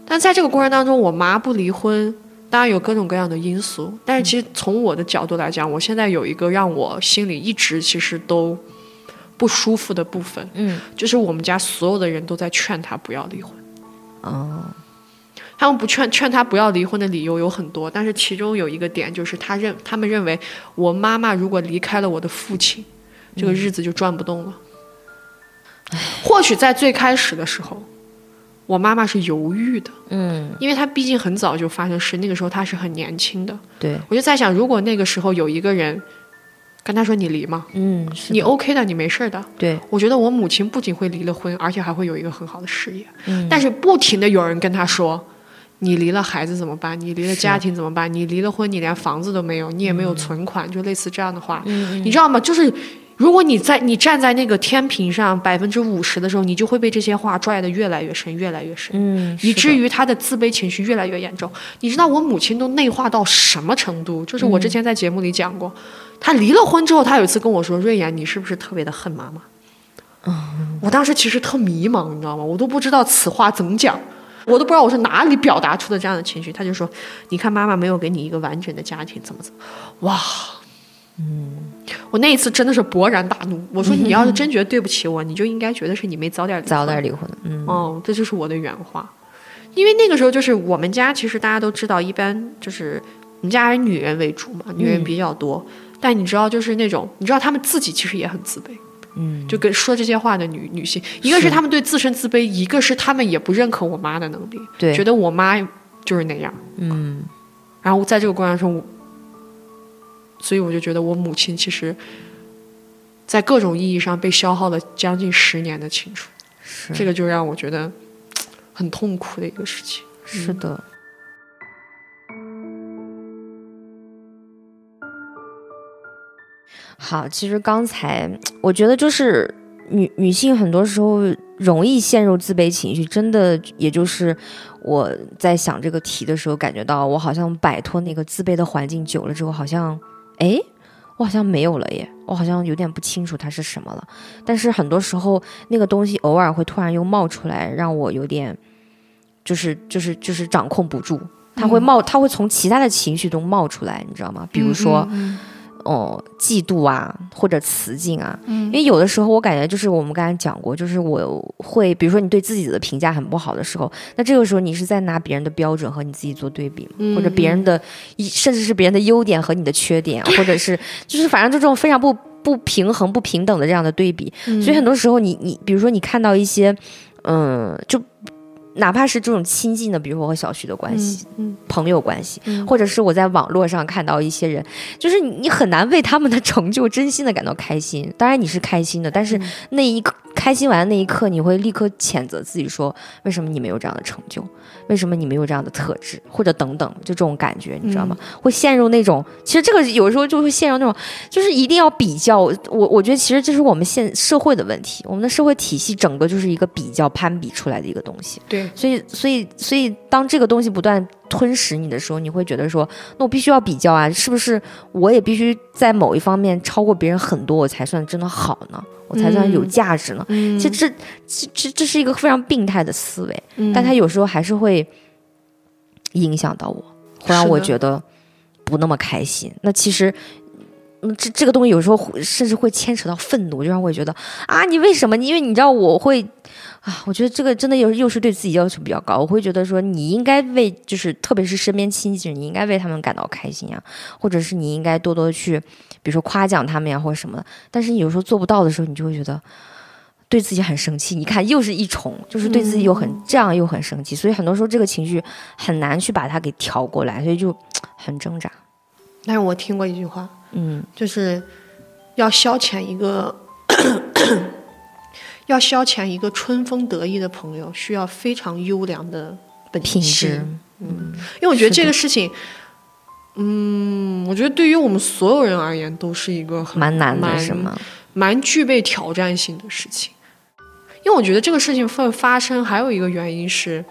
但在这个过程当中，我妈不离婚，当然有各种各样的因素。但是其实从我的角度来讲，我现在有一个让我心里一直其实都不舒服的部分，嗯就是我们家所有的人都在劝他不要离婚。哦他们不劝劝他不要离婚的理由有很多，但是其中有一个点就是他认他们认为我妈妈如果离开了我的父亲，这个日子就转不动了。或许在最开始的时候，我妈妈是犹豫的，嗯，因为她毕竟很早就发生事，那个时候她是很年轻的。对，我就在想，如果那个时候有一个人跟她说你离吗？嗯你 OK 的，你没事儿的。对，我觉得我母亲不仅会离了婚，而且还会有一个很好的事业。嗯但是不停的有人跟她说，你离了孩子怎么办？你离了家庭怎么办？你离了婚，你连房子都没有，你也没有存款，就类似这样的话，嗯你知道吗？就是。如果你在你站在那个天平上百分之五十的时候，你就会被这些话拽得越来越深，越来越深。嗯以至于于他的自卑情绪越来越严重。你知道我母亲都内化到什么程度？就是我之前在节目里讲过，她离了婚之后，她有一次跟我说：“瑞妍，你是不是特别的恨妈妈？”嗯我当时其实特迷茫，你知道吗？我都不知道此话怎么讲，我都不知道我是哪里表达出的这样的情绪。他就说：“你看妈妈没有给你一个完整的家庭，怎么怎么？”哇，嗯，我那一次真的是勃然大怒。我说：“你要是真觉得对不起我，你就应该觉得是你没早点离婚早点离婚，嗯哦，这就是我的原话。因为那个时候就是我们家，其实大家都知道，一般就是我们家还是女人为主嘛，女人比较多。但你知道，就是那种你知道，他们自己其实也很自卑，嗯，就跟说这些话的女女性，一个是他们对自身自卑，一个是他们也不认可我妈的能力，对，觉得我妈就是那样。嗯然后在这个过程中，我所以我就觉得我母亲其实，在各种意义上被消耗了将近十年的青春。是这个就让我觉得很痛苦的一个事情。是的。好，其实刚才我觉得就是女女性很多时候容易陷入自卑情绪，真的也就是我在想这个题的时候，感觉到我好像摆脱那个自卑的环境久了之后，好像哎，我好像没有了耶，我好像有点不清楚它是什么了。但是很多时候那个东西偶尔会突然又冒出来，让我有点就是就是就是掌控不住，它会冒，它会从其他的情绪中冒出来，你知道吗？比如说。哦，嫉妒啊，或者雌竞啊，因为有的时候我感觉就是我们刚才讲过，就是我会，比如说你对自己的评价很不好的时候，那这个时候你是在拿别人的标准和你自己做对比嘛，或者别人的，甚至是别人的优点和你的缺点，或者是就是反正就这种非常不不平衡、不平等的这样的对比，所以很多时候你你比如说你看到一些，嗯，就。哪怕是这种亲近的，比如说我和小徐的关系、嗯朋友关系，嗯或者是我在网络上看到一些人，就是你你很难为他们的成就真心的感到开心。当然你是开心的，但是那一刻开心完的那一刻，你会立刻谴责自己说，为什么你没有这样的成就？为什么你没有这样的特质？或者等等，就这种感觉，你知道吗？会陷入那种，其实这个有时候就会陷入那种，就是一定要比较。我我觉得其实这是我们现社会的问题，我们的社会体系整个就是一个比较攀比出来的一个东西。对，所以，所以，所以，当这个东西不断吞噬你的时候，你会觉得说，那我必须要比较啊，是不是我也必须在某一方面超过别人很多，我才算真的好呢？我才算有价值呢？嗯其实这，这，这，这是一个非常病态的思维，嗯但他有时候还是会影响到我，会让我觉得不那么开心。那其实。嗯，这这个东西有时候会甚至会牵扯到愤怒，就让我觉得啊，你为什么？因为你知道我会啊，我觉得这个真的又又是对自己要求比较高。我会觉得说，你应该为就是特别是身边亲戚，你应该为他们感到开心呀，或者是你应该多多去，比如说夸奖他们呀，或者什么的。但是你有时候做不到的时候，你就会觉得对自己很生气。你看，又是一重，就是对自己又很这样又很生气。所以很多时候这个情绪很难去把它给调过来，所以就 很挣扎。但是我听过一句话，嗯，就是要消遣一个。要消遣一个春风得意的朋友，需要非常优良的本质。嗯，因为我觉得这个事情，嗯，我觉得对于我们所有人而言，都是一个蛮难的，是吗？蛮具备挑战性的事情。因为我觉得这个事情会发生，还有一个原因是，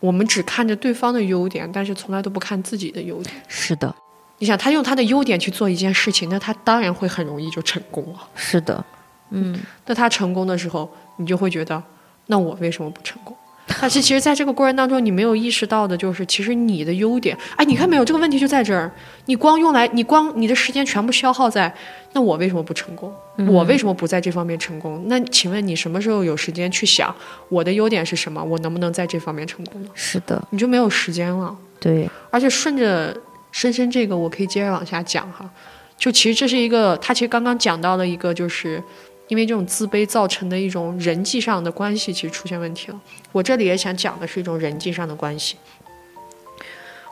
我们只看着对方的优点，但是从来都不看自己的优点。是的，你想他用他的优点去做一件事情，那他当然会很容易就成功了。是的。嗯，那他成功的时候，你就会觉得，那我为什么不成功？但是其实，在这个过程当中，你没有意识到的就是，其实你的优点，哎，你看没有？这个问题就在这儿。你光用来，你光你的时间全部消耗在，那我为什么不成功？我为什么不在这方面成功？那请问你什么时候有时间去想我的优点是什么？我能不能在这方面成功呢？是的，你就没有时间了。对，而且顺着深深这个，我可以接着往下讲哈。就其实这是一个，他其实刚刚讲到了一个，就是。因为这种自卑造成的一种人际上的关系，其实出现问题了。我这里也想讲的是一种人际上的关系。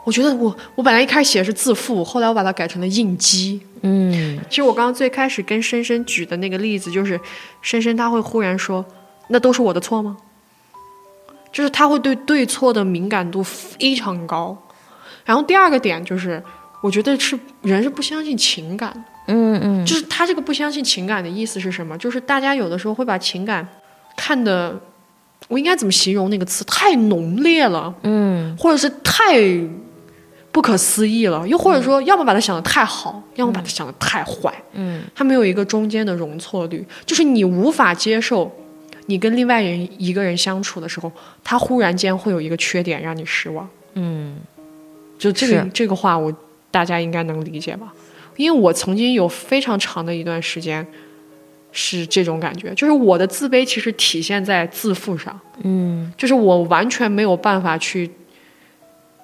我觉得我我本来一开始写的是自负，后来我把它改成了应激。嗯，其实我刚刚最开始跟深深举的那个例子，就是深深他会忽然说：“那都是我的错吗？”就是他会对对错的敏感度非常高。然后第二个点就是，我觉得是人是不相信情感。嗯嗯，就是他这个不相信情感的意思是什么？就是大家有的时候会把情感看的，我应该怎么形容那个词？太浓烈了，嗯，或者是太不可思议了，又或者说，要么把它想的太好，要么把它想的太坏，嗯，他没有一个中间的容错率，就是你无法接受你跟另外人一个人相处的时候，他忽然间会有一个缺点让你失望，嗯，就这个这个话，我大家应该能理解吧？因为我曾经有非常长的一段时间是这种感觉，就是我的自卑其实体现在自负上，嗯，就是我完全没有办法去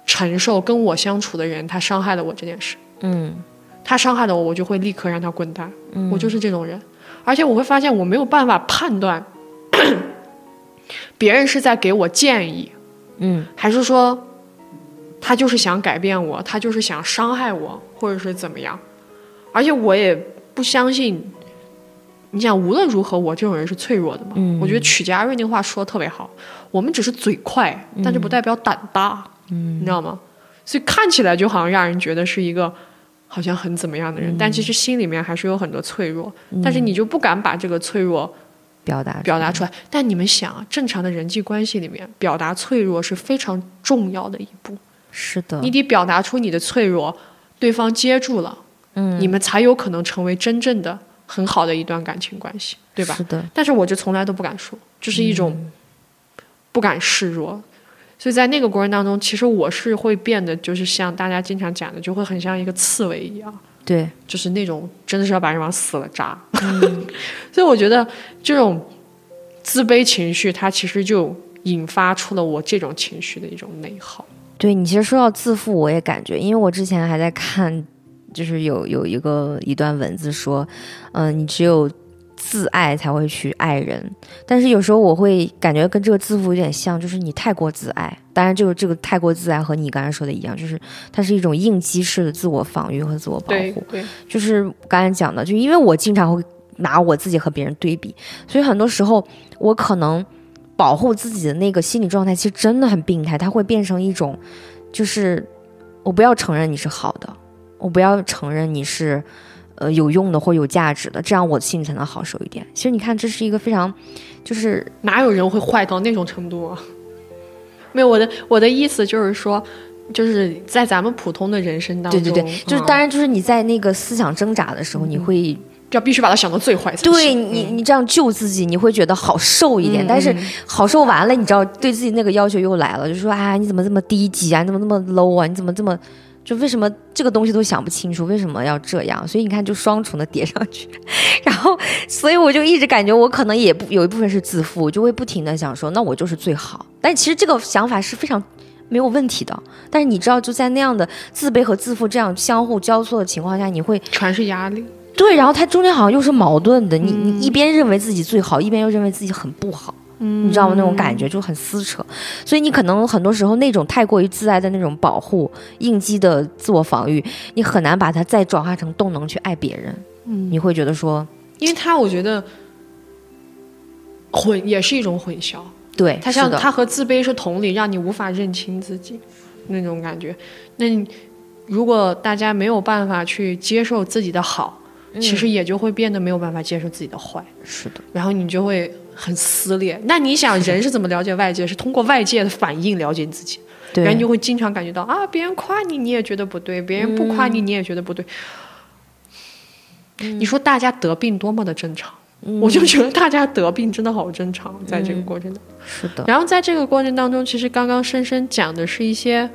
承受跟我相处的人他伤害了我这件事，嗯，他伤害了我，我就会立刻让他滚蛋，嗯，我就是这种人，而且我会发现我没有办法判断 别人是在给我建议，嗯，还是说他就是想改变我，他就是想伤害我，或者是怎么样。而且我也不相信，你想无论如何，我这种人是脆弱的嘛？我觉得曲家瑞那话说的特别好，我们只是嘴快，但这不代表胆大，你知道吗？所以看起来就好像让人觉得是一个好像很怎么样的人，但其实心里面还是有很多脆弱，但是你就不敢把这个脆弱表达表达出来。但你们想啊，正常的人际关系里面，表达脆弱是非常重要的一步。是的，你得表达出你的脆弱，对方接住了。嗯，你们才有可能成为真正的很好的一段感情关系，对吧？是的。但是我就从来都不敢说，就是一种不敢示弱。所以在那个过程当中，其实我是会变得，就是像大家经常讲的，就会很像一个刺猬一样。对，就是那种真的是要把人往死了扎。所以我觉得这种自卑情绪，它其实就引发出了我这种情绪的一种内耗。对你其实说到自负，我也感觉，因为我之前还在看。就是有有一个一段文字说，嗯，你只有自爱才会去爱人。但是有时候我会感觉跟这个自负有点像，就是你太过自爱。当然，这个这个太过自爱和你刚才说的一样，就是它是一种应激式的自我防御和自我保护。对，就是刚才讲的，就因为我经常会拿我自己和别人对比，所以很多时候我可能保护自己的那个心理状态其实真的很病态，它会变成一种，就是我不要承认你是好的。我不要承认你是，呃，有用的或有价值的，这样我心里才能好受一点。其实你看，这是一个非常，就是哪有人会坏到那种程度啊？没有，我的我的意思就是说，就是在咱们普通的人生当中，对对对，就是当然就是你在那个思想挣扎的时候，你会要必须把它想到最坏。对你，你这样救自己，你会觉得好受一点。但是好受完了，你知道对自己那个要求又来了，就说啊，你怎么这么低级啊？你怎么这么 low 啊？你怎么这么？就为什么这个东西都想不清楚，为什么要这样？所以你看，就双重的叠上去，然后，所以我就一直感觉我可能也不有一部分是自负，就会不停的想说，那我就是最好。但其实这个想法是非常没有问题的。但是你知道，就在那样的自卑和自负这样相互交错的情况下，你会全是压力。对，然后它中间好像又是矛盾的。你你一边认为自己最好，一边又认为自己很不好。你知道吗？那种感觉就很撕扯，所以你可能很多时候那种太过于自爱的那种保护、应激的自我防御，你很难把它再转化成动能去爱别人。嗯，你会觉得说，因为他我觉得混也是一种混淆。对，他像他和自卑是同理，让你无法认清自己那种感觉。那如果大家没有办法去接受自己的好，其实也就会变得没有办法接受自己的坏。是的，然后你就会。很撕裂。那你想，人是怎么了解外界？是通过外界的反应了解你自己。对，然后你就会经常感觉到啊，别人夸你，你也觉得不对；别人不夸你，你也觉得不对。你说大家得病多么的正常，我就觉得大家得病真的好正常，在这个过程中。是的。然后在这个过程当中，其实刚刚深深讲的是一些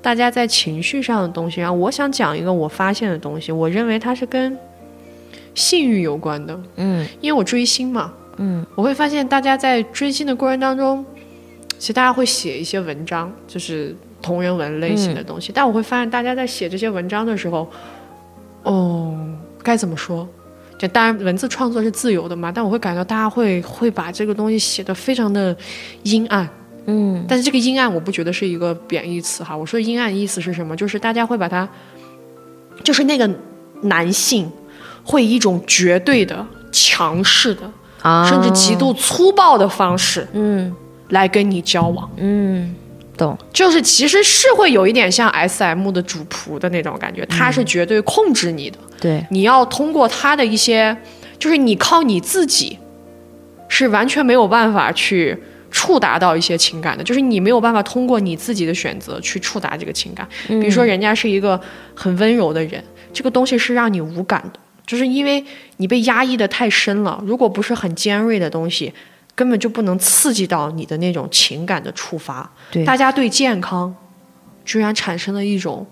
大家在情绪上的东西。然后我想讲一个我发现的东西，我认为它是跟性欲有关的。嗯，因为我追星嘛。嗯，我会发现大家在追星的过程当中，其实大家会写一些文章，就是同人文类型的东西。但我会发现大家在写这些文章的时候，哦，该怎么说？就当然文字创作是自由的嘛，但我会感到大家会会把这个东西写的非常的阴暗。嗯，但是这个阴暗我不觉得是一个贬义词哈。我说阴暗意思是什么？就是大家会把它，就是那个男性会以一种绝对的强势的。甚至极度粗暴的方式，嗯，来跟你交往，嗯，懂，就是其实是会有一点像 S M 的主仆的那种感觉，他是绝对控制你的，对，你要通过他的一些，就是你靠你自己，是完全没有办法去触达到一些情感的，就是你没有办法通过你自己的选择去触达这个情感，比如说人家是一个很温柔的人，这个东西是让你无感的。就是因为你被压抑的太深了，如果不是很尖锐的东西，根本就不能刺激到你的那种情感的触发。对，大家对健康居然产生了一种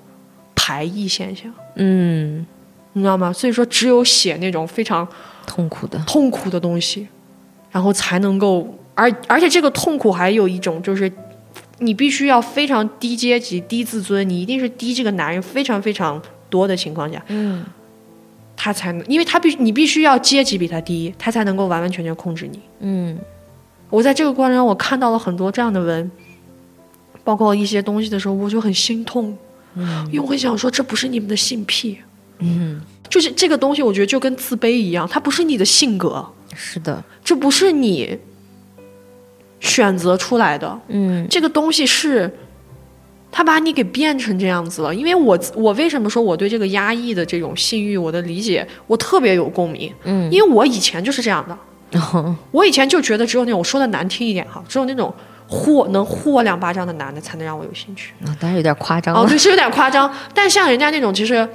排异现象。嗯，你知道吗？所以说，只有写那种非常痛苦的痛苦的东西，然后才能够，而而且这个痛苦还有一种就是，你必须要非常低阶级、低自尊，你一定是低这个男人非常非常多的情况下。嗯。他才能，因为他必须，你必须要阶级比他低，他才能够完完全全控制你。嗯，我在这个过程中，我看到了很多这样的文，包括一些东西的时候，我就很心痛。嗯，因为我会想说，这不是你们的性癖。嗯，就是这个东西，我觉得就跟自卑一样，它不是你的性格。是的，这不是你选择出来的。嗯，这个东西是。他把你给变成这样子了，因为我我为什么说我对这个压抑的这种性欲，我的理解我特别有共鸣，嗯，因为我以前就是这样的，我以前就觉得只有那种说的难听一点哈，只有那种呼能呼我两巴掌的男的才能让我有兴趣，啊，当然有点夸张哦，对，是有点夸张，但像人家那种其实，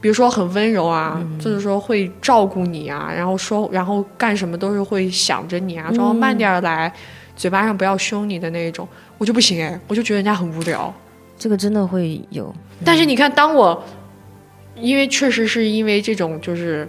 比如说很温柔啊，就是说会照顾你啊，然后说然后干什么都是会想着你啊，然后慢点来，嘴巴上不要凶你的那一种，我就不行哎，我就觉得人家很无聊。这个真的会有，但是你看，当我因为确实是因为这种就是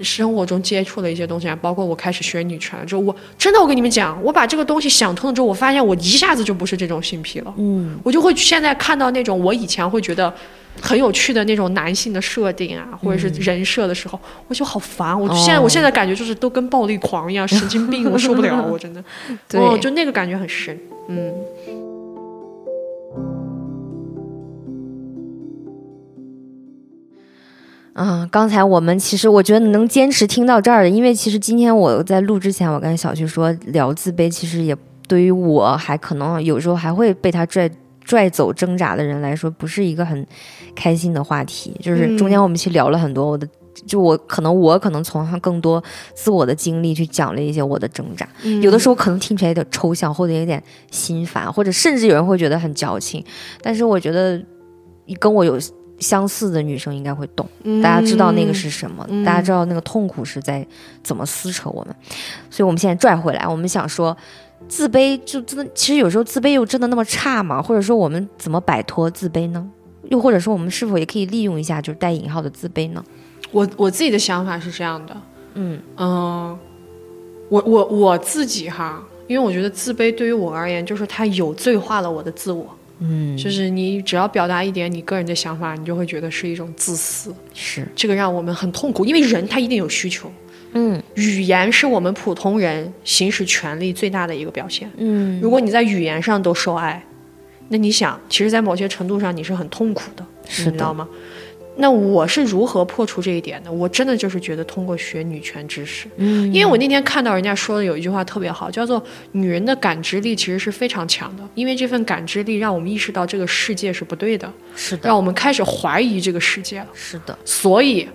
生活中接触的一些东西啊，包括我开始学女权之后，我真的我跟你们讲，我把这个东西想通了之后，我发现我一下子就不是这种性癖了。嗯，我就会现在看到那种我以前会觉得很有趣的那种男性的设定啊，或者是人设的时候，我就好烦。我现在我现在感觉就是都跟暴力狂一样，神经病，我受不了，我真的，对，就那个感觉很深，嗯。嗯，刚才我们其实我觉得能坚持听到这儿的，因为其实今天我在录之前，我跟小徐说聊自卑，其实也对于我还可能有时候还会被他拽拽走挣扎的人来说，不是一个很开心的话题。就是中间我们去聊了很多，我的就我可能我可能从他更多自我的经历去讲了一些我的挣扎，有的时候可能听起来有点抽象，或者有点心烦，或者甚至有人会觉得很矫情，但是我觉得跟我有。相似的女生应该会懂，大家知道那个是什么，大家知道那个痛苦是在怎么撕扯我们，所以我们现在拽回来，我们想说，自卑就真的，其实有时候自卑又真的那么差吗？或者说我们怎么摆脱自卑呢？又或者说我们是否也可以利用一下就是带引号的自卑呢？我我自己的想法是这样的，嗯嗯，我我我自己哈，因为我觉得自卑对于我而言，就是它有罪化了我的自我。嗯，就是你只要表达一点你个人的想法，你就会觉得是一种自私。是这个让我们很痛苦，因为人他一定有需求。嗯，语言是我们普通人行使权利最大的一个表现。嗯，如果你在语言上都受爱，那你想，其实，在某些程度上你是很痛苦的，你知道吗？那我是如何破除这一点的？我真的就是觉得通过学女权知识，嗯，因为我那天看到人家说的有一句话特别好，叫做女人的感知力其实是非常强的，因为这份感知力让我们意识到这个世界是不对的，是的，让我们开始怀疑这个世界了，是的，所以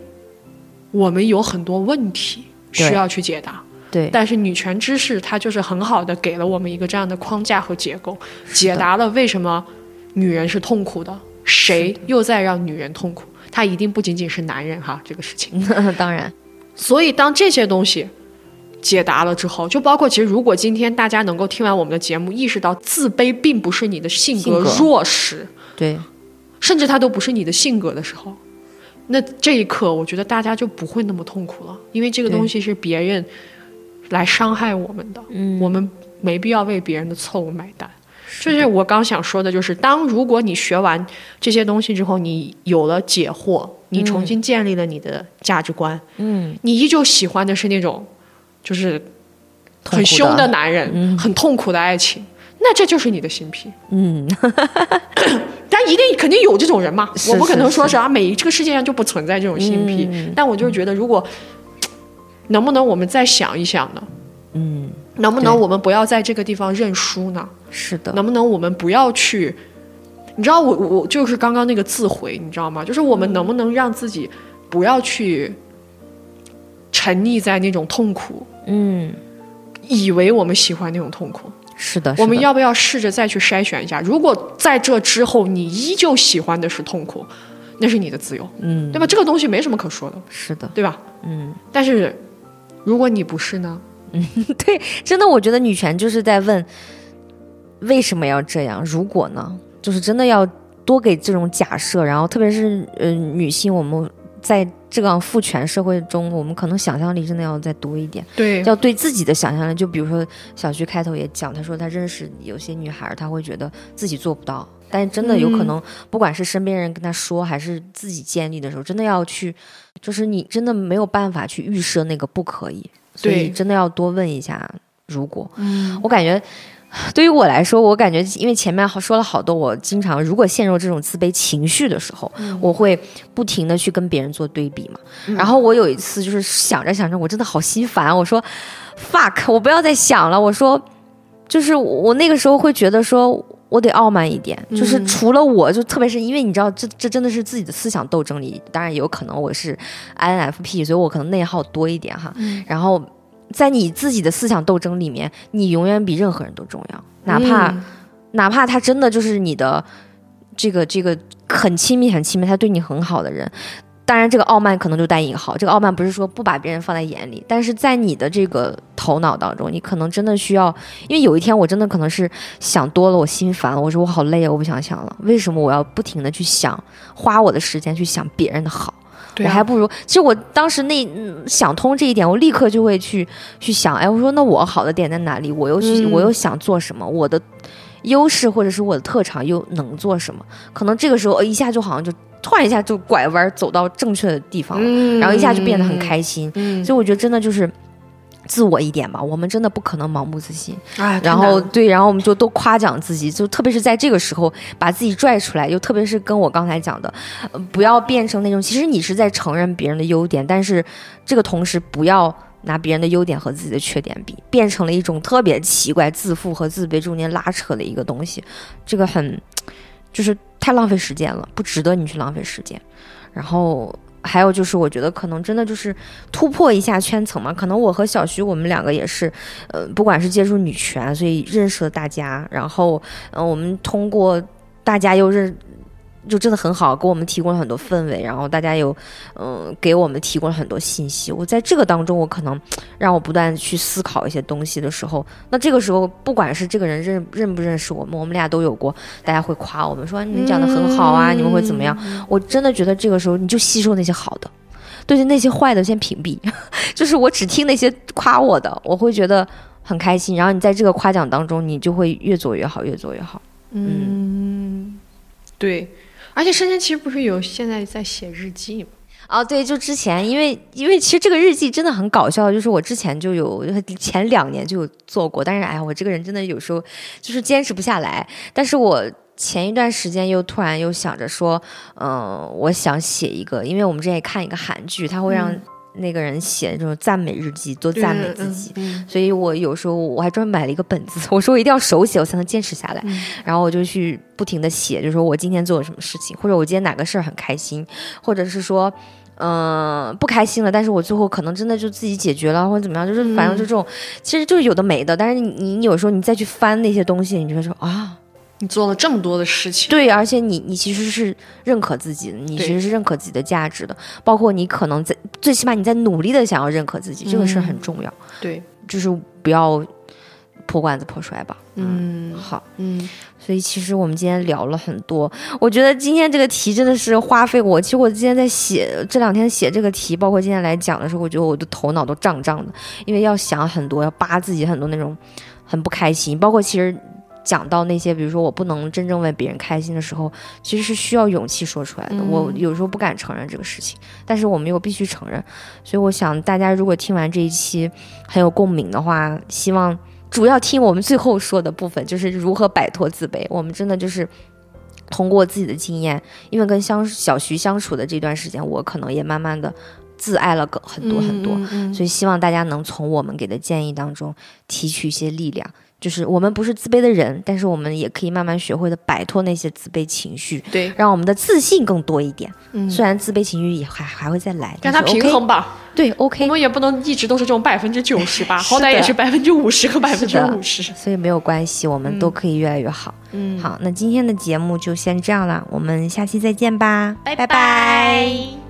我们有很多问题需要去解答，对，但是女权知识它就是很好的给了我们一个这样的框架和结构，解答了为什么女人是痛苦的，谁又在让女人痛苦。他一定不仅仅是男人哈，这个事情。当然。所以当这些东西解答了之后，就包括其实如果今天大家能够听完我们的节目，意识到自卑并不是你的性格弱势，对，甚至它都不是你的性格的时候，那这一刻我觉得大家就不会那么痛苦了，因为这个东西是别人来伤害我们的，嗯，我们没必要为别人的错误买单。就是我刚想说的，就是当如果你学完这些东西之后，你有了解惑，你重新建立了你的价值观，嗯，你依旧喜欢的是那种，就是很凶的男人，很痛苦的爱情，那这就是你的新癖，嗯，但一定肯定有这种人嘛，我不可能说是啊，每这个世界上就不存在这种新癖，但我就是觉得，如果 能不能我们再想一想呢？嗯。能不能我们不要在这个地方认输呢？是的。能不能我们不要去？你知道我我就是刚刚那个自毁，你知道吗？就是我们能不能让自己不要去沉溺在那种痛苦？嗯。以为我们喜欢那种痛苦。是的。我们要不要试着再去筛选一下？如果在这之后你依旧喜欢的是痛苦，那是你的自由。嗯。对吧？这个东西没什么可说的。是的。对吧？嗯。但是如果你不是呢？嗯，对，真的，我觉得女权就是在问为什么要这样？如果呢？就是真的要多给这种假设，然后特别是呃，女性，我们在这个父权社会中，我们可能想象力真的要再多一点。对，要对自己的想象力，就比如说小徐开头也讲，他说他认识有些女孩，他会觉得自己做不到，但是真的有可能，不管是身边人跟他说，还是自己建立的时候，真的要去，就是你真的没有办法去预设那个不可以。所以真的要多问一下，如果，我感觉，对于我来说，我感觉，因为前面好说了好多，我经常如果陷入这种自卑情绪的时候，我会不停的去跟别人做对比嘛。然后我有一次就是想着想着，我真的好心烦，我说，fuck，我不要再想了。我说，就是我那个时候会觉得说。我得傲慢一点，就是除了我就特别是因为你知道，这这真的是自己的思想斗争里，当然也有可能我是 INFP，所以我可能内耗多一点哈。然后在你自己的思想斗争里面，你永远比任何人都重要，哪怕哪怕他真的就是你的这个这个很亲密很亲密，他对你很好的人。当然，这个傲慢可能就带引号。这个傲慢不是说不把别人放在眼里，但是在你的这个头脑当中，你可能真的需要。因为有一天，我真的可能是想多了，我心烦了，我说我好累啊，我不想想了。为什么我要不停的去想，花我的时间去想别人的好？我还不如。其实我当时那想通这一点，我立刻就会去去想，哎，我说那我好的点在哪里？我又去我又想做什么？我的优势或者是我的特长又能做什么？可能这个时候一下就好像就。突然一下就拐弯走到正确的地方了，然后一下就变得很开心。所以我觉得真的就是自我一点吧，我们真的不可能盲目自信。然后对，然后我们就都夸奖自己，就特别是在这个时候把自己拽出来，又特别是跟我刚才讲的，不要变成那种其实你是在承认别人的优点，但是这个同时不要拿别人的优点和自己的缺点比，变成了一种特别奇怪自负和自卑中间拉扯的一个东西，这个很就是。太浪费时间了，不值得你去浪费时间。然后还有就是，我觉得可能真的就是突破一下圈层嘛。可能我和小徐我们两个也是，呃，不管是接触女权，所以认识了大家。然后，嗯，我们通过大家又认就真的很好，给我们提供了很多氛围，然后大家有，嗯，给我们提供了很多信息。我在这个当中，我可能 让我不断去思考一些东西的时候，那这个时候，不管是这个人认认不认识我们，我们俩都有过，大家会夸我们说你讲的很好啊，你们会怎么样？我真的觉得这个时候你就吸收那些好的，对那些坏的先屏蔽，就是我只听那些夸我的，我会觉得很开心。然后你在这个夸奖当中，你就会越做越好，越做越好。嗯，对。而且，生前其实不是有现在在写日记吗？哦，对，就之前，因为因为其实这个日记真的很搞笑，就是我之前就有前两年就有做过，但是哎呀，我这个人真的有时候就是坚持不下来。但是我前一段时间又突然又想着说，嗯，我想写一个，因为我们之前也看一个韩剧，它会让。那个人写这种赞美日记，多赞美自己，所以我有时候我还专门买了一个本子，我说我一定要手写，我才能坚持下来。然后我就去不停的写，就说我今天做了什么事情，或者我今天哪个事儿很开心，或者是说，嗯，不开心了，但是我最后可能真的就自己解决了，或者怎么样，就是反正就这种，其实就是有的没的。但是你你有时候你再去翻那些东西，你就会说啊。你做了这么多的事情，对，而且你你其实是认可自己的，你其实是认可自己的价值的，包括你可能在最起码你在努力的想要认可自己，这个事很重要。对，就是不要破罐子破摔吧。嗯，好，嗯，所以其实我们今天聊了很多，我觉得今天这个题真的是花费我。其实我今天在写这两天写这个题，包括今天来讲的时候，我觉得我的头脑都胀胀的，因为要想很多，要扒自己很多那种很不开心，包括其实。讲到那些，比如说我不能真正为别人开心的时候，其实是需要勇气说出来的。我有时候不敢承认这个事情，但是我们又必须承认。所以我想，大家如果听完这一期很有共鸣的话，希望主要听我们最后说的部分，就是如何摆脱自卑。我们真的就是通过自己的经验，因为跟相小徐相处的这段时间，我可能也慢慢的自爱了个很多很多。所以希望大家能从我们给的建议当中提取一些力量。就是我们不是自卑的人，但是我们也可以慢慢学会的摆脱那些自卑情绪，对，让我们的自信更多一点。嗯，虽然自卑情绪也还还会再来，让它平衡吧。对，OK，我们也不能一直都是这种百分之九十吧，好歹也是百分之五十和百分之五十。所以没有关系，我们都可以越来越好。嗯，好，那今天的节目就先这样了，我们下期再见吧，拜拜。